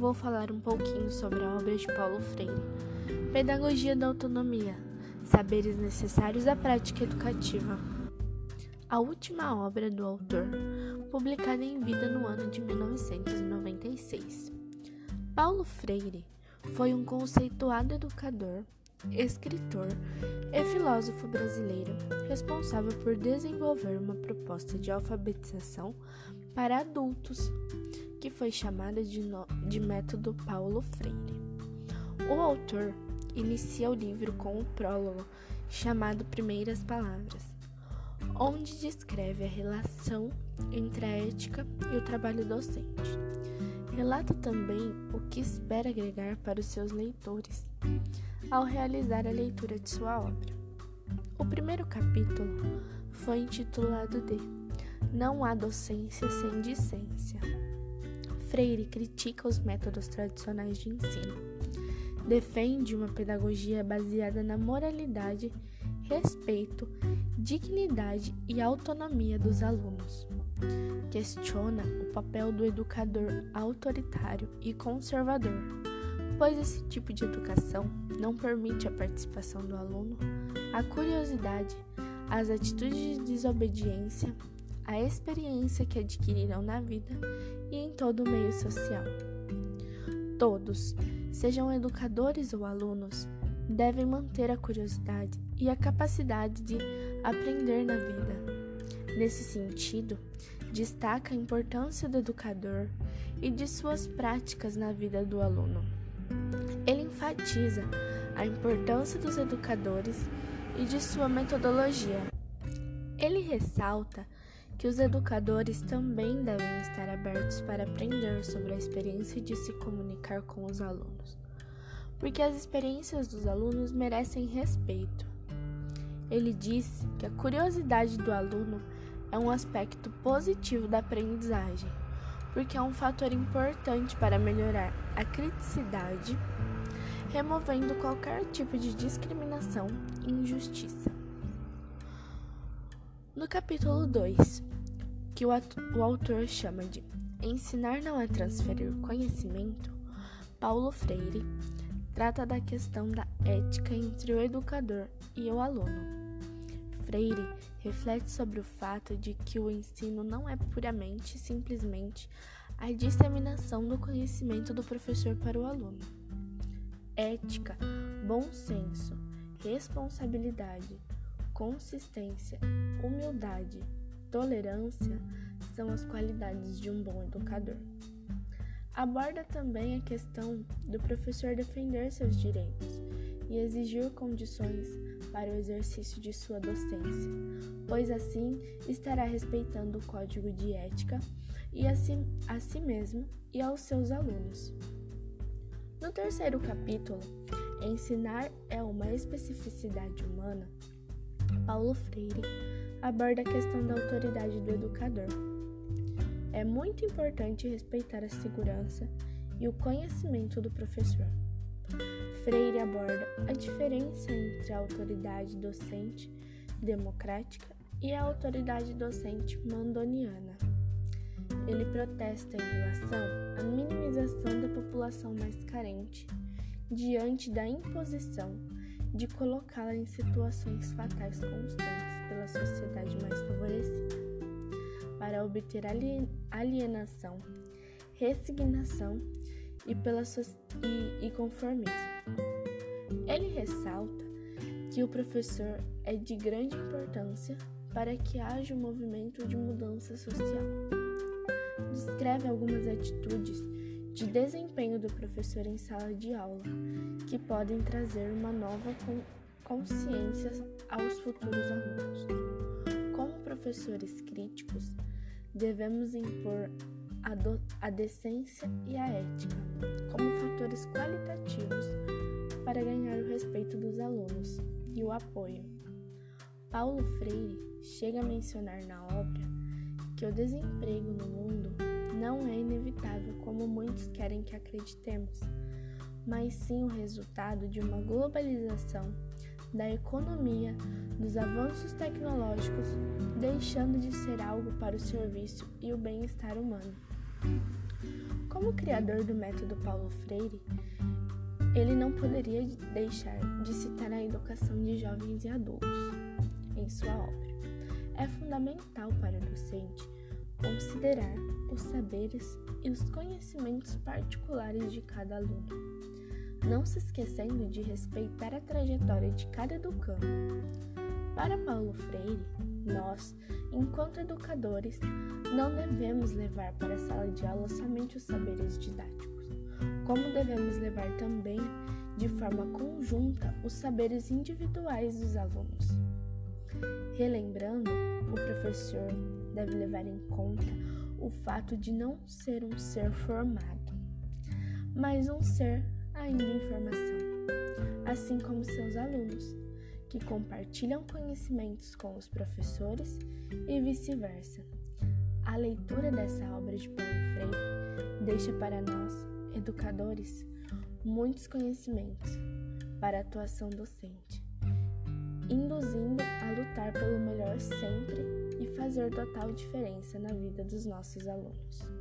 vou falar um pouquinho sobre a obra de Paulo Freire, Pedagogia da Autonomia, Saberes Necessários à Prática Educativa. A última obra do autor, publicada em vida no ano de 1996. Paulo Freire foi um conceituado educador, escritor e filósofo brasileiro responsável por desenvolver uma proposta de alfabetização para adultos que foi chamada de, no... de Método Paulo Freire. O autor inicia o livro com um prólogo chamado Primeiras Palavras, onde descreve a relação entre a ética e o trabalho docente. Relata também o que espera agregar para os seus leitores ao realizar a leitura de sua obra. O primeiro capítulo foi intitulado de Não há docência sem discência. Freire critica os métodos tradicionais de ensino. Defende uma pedagogia baseada na moralidade, respeito, dignidade e autonomia dos alunos. Questiona o papel do educador autoritário e conservador, pois esse tipo de educação não permite a participação do aluno, a curiosidade, as atitudes de desobediência a experiência que adquirirão na vida e em todo o meio social. Todos, sejam educadores ou alunos, devem manter a curiosidade e a capacidade de aprender na vida. Nesse sentido, destaca a importância do educador e de suas práticas na vida do aluno. Ele enfatiza a importância dos educadores e de sua metodologia. Ele ressalta que os educadores também devem estar abertos para aprender sobre a experiência de se comunicar com os alunos, porque as experiências dos alunos merecem respeito. Ele diz que a curiosidade do aluno é um aspecto positivo da aprendizagem, porque é um fator importante para melhorar a criticidade, removendo qualquer tipo de discriminação e injustiça. No capítulo 2, que o, o autor chama de Ensinar não é transferir conhecimento, Paulo Freire trata da questão da ética entre o educador e o aluno. Freire reflete sobre o fato de que o ensino não é puramente e simplesmente a disseminação do conhecimento do professor para o aluno. Ética, bom senso, responsabilidade, consistência, humildade, tolerância são as qualidades de um bom educador. Aborda também a questão do professor defender seus direitos e exigir condições para o exercício de sua docência, pois assim estará respeitando o código de ética e a si, a si mesmo e aos seus alunos. No terceiro capítulo, Ensinar é uma especificidade humana, Paulo Freire aborda a questão da autoridade do educador. É muito importante respeitar a segurança e o conhecimento do professor. Freire aborda a diferença entre a autoridade docente democrática e a autoridade docente mandoniana. Ele protesta em relação à minimização da população mais carente diante da imposição de colocá-la em situações fatais constantes pela sociedade mais favorecida, para obter alienação, resignação e, pela so e, e conformismo. Ele ressalta que o professor é de grande importância para que haja um movimento de mudança social. Descreve algumas atitudes de desempenho do professor em sala de aula, que podem trazer uma nova consciência aos futuros alunos. Como professores críticos, devemos impor a, do, a decência e a ética como fatores qualitativos para ganhar o respeito dos alunos e o apoio. Paulo Freire chega a mencionar na obra que o desemprego no mundo não é inevitável como muitos querem que acreditemos, mas sim o resultado de uma globalização da economia, dos avanços tecnológicos, deixando de ser algo para o serviço e o bem-estar humano. Como criador do método Paulo Freire, ele não poderia deixar de citar a educação de jovens e adultos em sua obra. É fundamental para o docente considerar os saberes e os conhecimentos particulares de cada aluno, não se esquecendo de respeitar a trajetória de cada educando. Para Paulo Freire, nós, enquanto educadores, não devemos levar para a sala de aula somente os saberes didáticos, como devemos levar também, de forma conjunta, os saberes individuais dos alunos. Relembrando, o professor deve levar em conta o fato de não ser um ser formado, mas um ser ainda em formação, assim como seus alunos, que compartilham conhecimentos com os professores e vice-versa. A leitura dessa obra de Paulo Freire deixa para nós, educadores, muitos conhecimentos para a atuação docente, induzindo a lutar pelo melhor sempre fazer total diferença na vida dos nossos alunos.